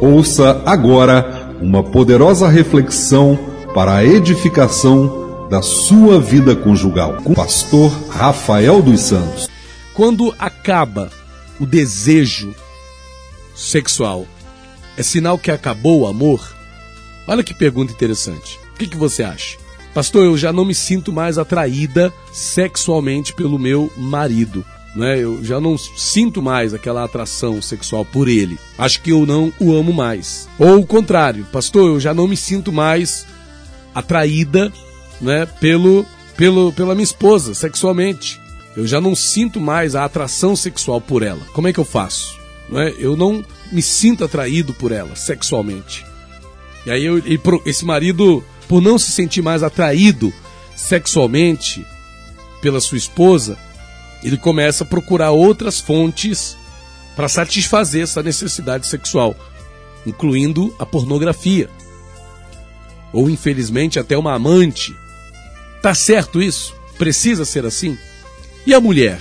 Ouça agora uma poderosa reflexão para a edificação da sua vida conjugal com o pastor Rafael dos Santos. Quando acaba o desejo sexual, é sinal que acabou o amor? Olha que pergunta interessante. O que, que você acha? Pastor, eu já não me sinto mais atraída sexualmente pelo meu marido. Né? Eu já não sinto mais aquela atração sexual por ele. Acho que eu não o amo mais. Ou o contrário, pastor, eu já não me sinto mais atraída né, pelo, pelo, pela minha esposa sexualmente. Eu já não sinto mais a atração sexual por ela. Como é que eu faço? Não é? Eu não me sinto atraído por ela sexualmente. E aí eu, esse marido por não se sentir mais atraído sexualmente pela sua esposa, ele começa a procurar outras fontes para satisfazer essa necessidade sexual, incluindo a pornografia. Ou infelizmente até uma amante. Tá certo isso? Precisa ser assim? E a mulher,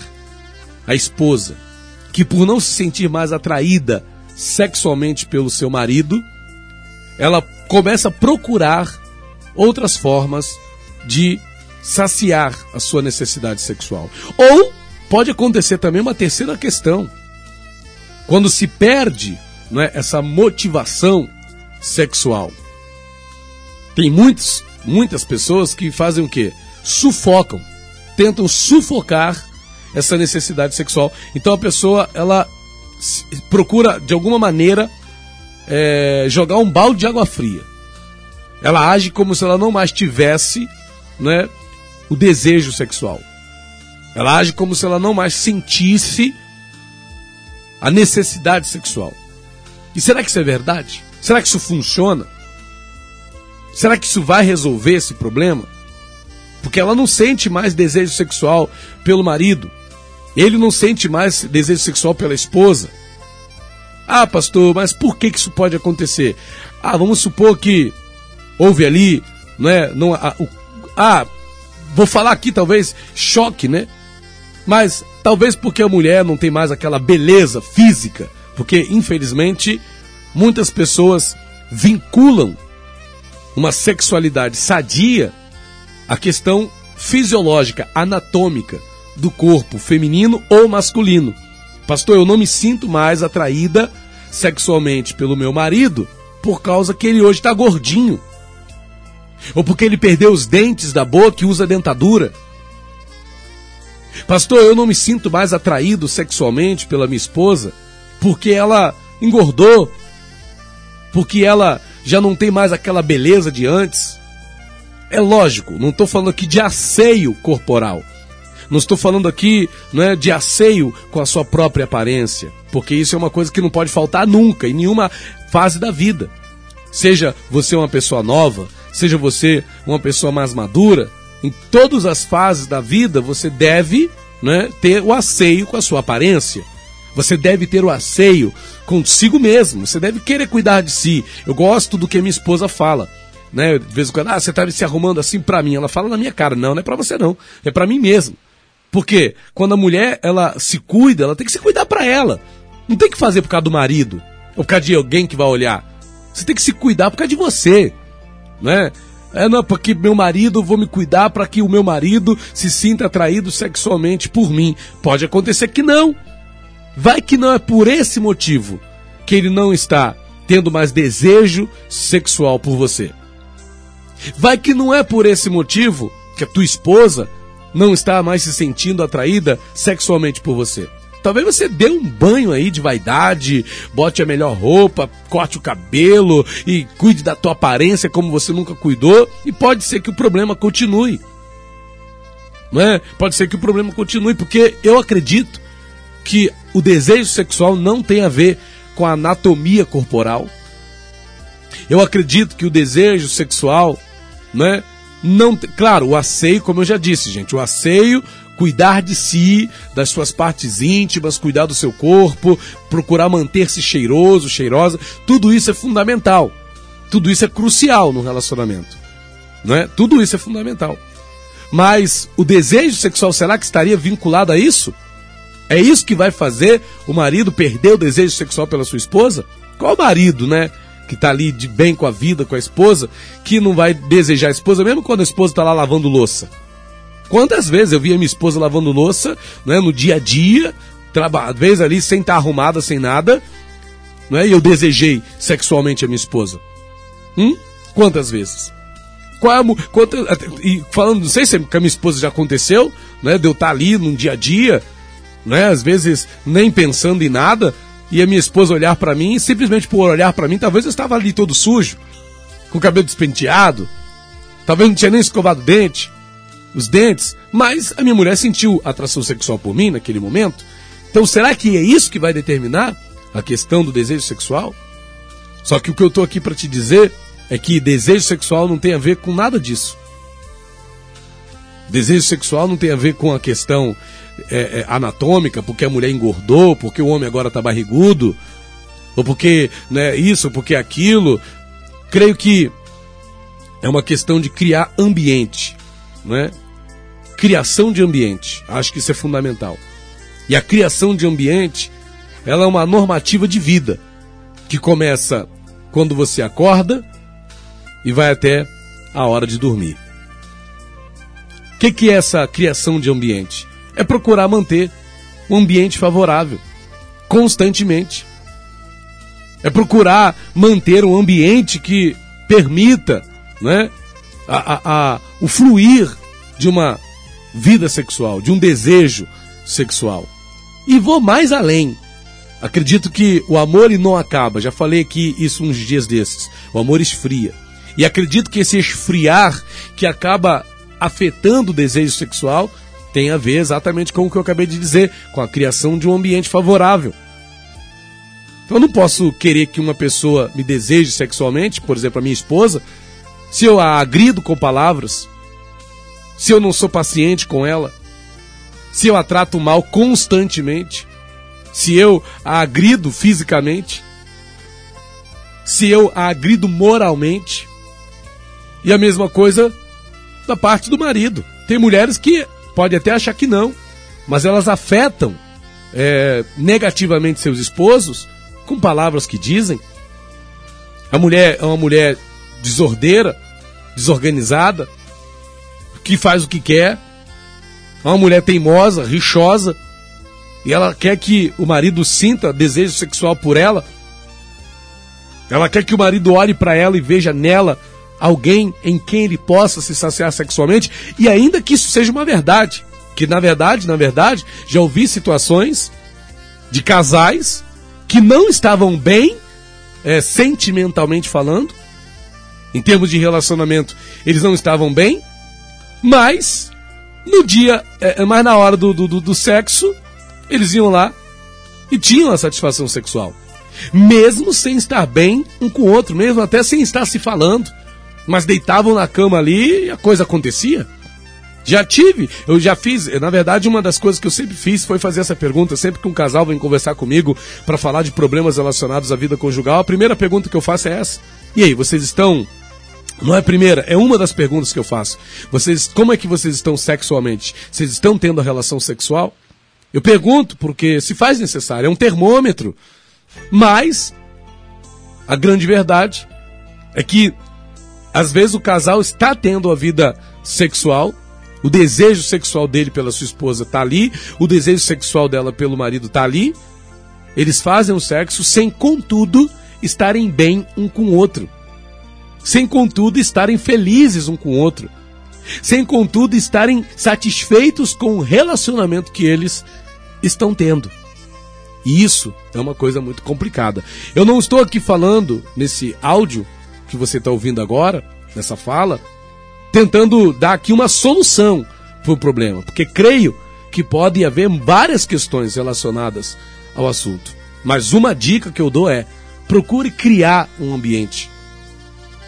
a esposa, que por não se sentir mais atraída sexualmente pelo seu marido, ela começa a procurar outras formas de saciar a sua necessidade sexual. Ou pode acontecer também uma terceira questão. Quando se perde não é, essa motivação sexual. Tem muitos, muitas pessoas que fazem o quê? Sufocam, tentam sufocar essa necessidade sexual. Então a pessoa ela procura de alguma maneira é, jogar um balde de água fria ela age como se ela não mais tivesse né, o desejo sexual. Ela age como se ela não mais sentisse a necessidade sexual. E será que isso é verdade? Será que isso funciona? Será que isso vai resolver esse problema? Porque ela não sente mais desejo sexual pelo marido. Ele não sente mais desejo sexual pela esposa. Ah, pastor, mas por que, isso pode acontecer? Ah, vamos supor que houve ali, né? Não, a, o, ah, vou falar aqui talvez choque, né? Mas talvez porque a mulher não tem mais aquela beleza física, porque infelizmente muitas pessoas vinculam uma sexualidade sadia à questão fisiológica, anatômica do corpo feminino ou masculino. Pastor, eu não me sinto mais atraída sexualmente pelo meu marido por causa que ele hoje está gordinho. Ou porque ele perdeu os dentes da boca e usa dentadura. Pastor, eu não me sinto mais atraído sexualmente pela minha esposa porque ela engordou, porque ela já não tem mais aquela beleza de antes. É lógico, não estou falando aqui de asseio corporal. Não estou falando aqui não é, de asseio com a sua própria aparência, porque isso é uma coisa que não pode faltar nunca, em nenhuma fase da vida. Seja você uma pessoa nova, seja você uma pessoa mais madura, em todas as fases da vida você deve né, ter o asseio com a sua aparência. Você deve ter o asseio consigo mesmo. Você deve querer cuidar de si. Eu gosto do que minha esposa fala. Né? De vez em quando, ah, você está se arrumando assim para mim. Ela fala na minha cara. Não, não é para você não. É para mim mesmo. Porque quando a mulher ela se cuida, ela tem que se cuidar para ela. Não tem que fazer por causa do marido. Ou por causa de alguém que vai olhar. Você tem que se cuidar por causa de você né? É, não, porque meu marido, vou me cuidar para que o meu marido se sinta atraído sexualmente por mim. Pode acontecer que não. Vai que não é por esse motivo que ele não está tendo mais desejo sexual por você. Vai que não é por esse motivo que a tua esposa não está mais se sentindo atraída sexualmente por você. Talvez você dê um banho aí de vaidade, bote a melhor roupa, corte o cabelo e cuide da tua aparência como você nunca cuidou, e pode ser que o problema continue. Não é? Pode ser que o problema continue, porque eu acredito que o desejo sexual não tem a ver com a anatomia corporal. Eu acredito que o desejo sexual, né, não, claro, o asseio, como eu já disse, gente, o asseio cuidar de si, das suas partes íntimas, cuidar do seu corpo, procurar manter-se cheiroso, cheirosa, tudo isso é fundamental. Tudo isso é crucial no relacionamento. Não é? Tudo isso é fundamental. Mas o desejo sexual será que estaria vinculado a isso? É isso que vai fazer o marido perder o desejo sexual pela sua esposa? Qual marido, né? Que tá ali de bem com a vida, com a esposa, que não vai desejar a esposa, mesmo quando a esposa tá lá lavando louça. Quantas vezes eu via minha esposa lavando louça, né, no dia a dia, às vezes ali sem estar tá arrumada, sem nada, né, e eu desejei sexualmente a minha esposa. Hum? Quantas vezes? Qual é a, quantas, e falando, não sei se com a minha esposa já aconteceu, né, de eu estar tá ali num dia a dia, né, às vezes nem pensando em nada, e a minha esposa olhar para mim, e simplesmente por olhar para mim, talvez eu estava ali todo sujo, com o cabelo despenteado, talvez não tinha nem escovado o dente, os dentes, mas a minha mulher sentiu atração sexual por mim naquele momento. Então será que é isso que vai determinar a questão do desejo sexual? Só que o que eu estou aqui para te dizer é que desejo sexual não tem a ver com nada disso. Desejo sexual não tem a ver com a questão é, é, anatômica, porque a mulher engordou, porque o homem agora está barrigudo, ou porque né, isso, porque aquilo. Creio que é uma questão de criar ambiente, né? Criação de ambiente. Acho que isso é fundamental. E a criação de ambiente, ela é uma normativa de vida que começa quando você acorda e vai até a hora de dormir. O que, que é essa criação de ambiente? É procurar manter um ambiente favorável, constantemente. É procurar manter um ambiente que permita né, a, a, a, o fluir de uma vida sexual, de um desejo sexual. E vou mais além. Acredito que o amor não acaba. Já falei aqui isso uns dias desses. O amor esfria. E acredito que esse esfriar que acaba afetando o desejo sexual tem a ver exatamente com o que eu acabei de dizer, com a criação de um ambiente favorável. Então eu não posso querer que uma pessoa me deseje sexualmente, por exemplo, a minha esposa, se eu a agrido com palavras, se eu não sou paciente com ela, se eu a trato mal constantemente, se eu a agrido fisicamente, se eu a agrido moralmente. E a mesma coisa da parte do marido. Tem mulheres que pode até achar que não, mas elas afetam é, negativamente seus esposos com palavras que dizem. A mulher é uma mulher desordeira, desorganizada, que faz o que quer, é uma mulher teimosa, rixosa, e ela quer que o marido sinta desejo sexual por ela. Ela quer que o marido olhe para ela e veja nela alguém em quem ele possa se saciar sexualmente, e ainda que isso seja uma verdade, que na verdade, na verdade, já ouvi situações de casais que não estavam bem é, sentimentalmente falando, em termos de relacionamento, eles não estavam bem, mas no dia, é, é mais na hora do, do, do sexo, eles iam lá e tinham a satisfação sexual. Mesmo sem estar bem um com o outro, mesmo até sem estar se falando. Mas deitavam na cama ali e a coisa acontecia. Já tive, eu já fiz, na verdade, uma das coisas que eu sempre fiz foi fazer essa pergunta, sempre que um casal vem conversar comigo para falar de problemas relacionados à vida conjugal, a primeira pergunta que eu faço é essa. E aí, vocês estão não é a primeira, é uma das perguntas que eu faço. Vocês, como é que vocês estão sexualmente? Vocês estão tendo a relação sexual? Eu pergunto porque se faz necessário, é um termômetro. Mas a grande verdade é que às vezes o casal está tendo a vida sexual, o desejo sexual dele pela sua esposa está ali, o desejo sexual dela pelo marido está ali. Eles fazem o sexo sem, contudo, estarem bem um com o outro sem contudo estarem felizes um com o outro, sem contudo estarem satisfeitos com o relacionamento que eles estão tendo. E isso é uma coisa muito complicada. Eu não estou aqui falando nesse áudio que você está ouvindo agora, nessa fala, tentando dar aqui uma solução para o problema, porque creio que pode haver várias questões relacionadas ao assunto. Mas uma dica que eu dou é: procure criar um ambiente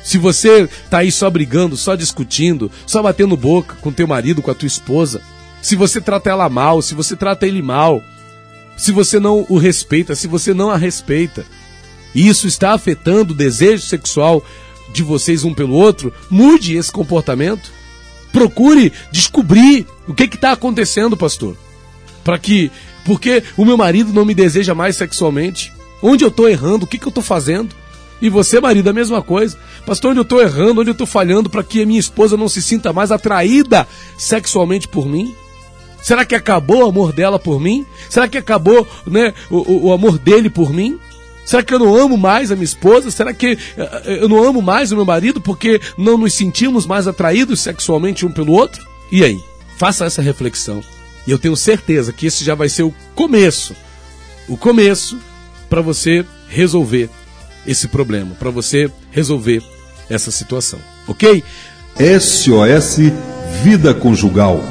se você tá aí só brigando, só discutindo, só batendo boca com teu marido, com a tua esposa, se você trata ela mal, se você trata ele mal, se você não o respeita, se você não a respeita, e isso está afetando o desejo sexual de vocês um pelo outro, mude esse comportamento. Procure descobrir o que está acontecendo, pastor, para que Porque o meu marido não me deseja mais sexualmente? Onde eu estou errando? O que, que eu estou fazendo? E você, marido, a mesma coisa. Pastor, onde eu estou errando, onde eu estou falhando para que a minha esposa não se sinta mais atraída sexualmente por mim? Será que acabou o amor dela por mim? Será que acabou né, o, o amor dele por mim? Será que eu não amo mais a minha esposa? Será que eh, eh, eu não amo mais o meu marido porque não nos sentimos mais atraídos sexualmente um pelo outro? E aí? Faça essa reflexão. E eu tenho certeza que esse já vai ser o começo. O começo para você resolver esse problema, para você resolver essa situação. Ok? SOS Vida Conjugal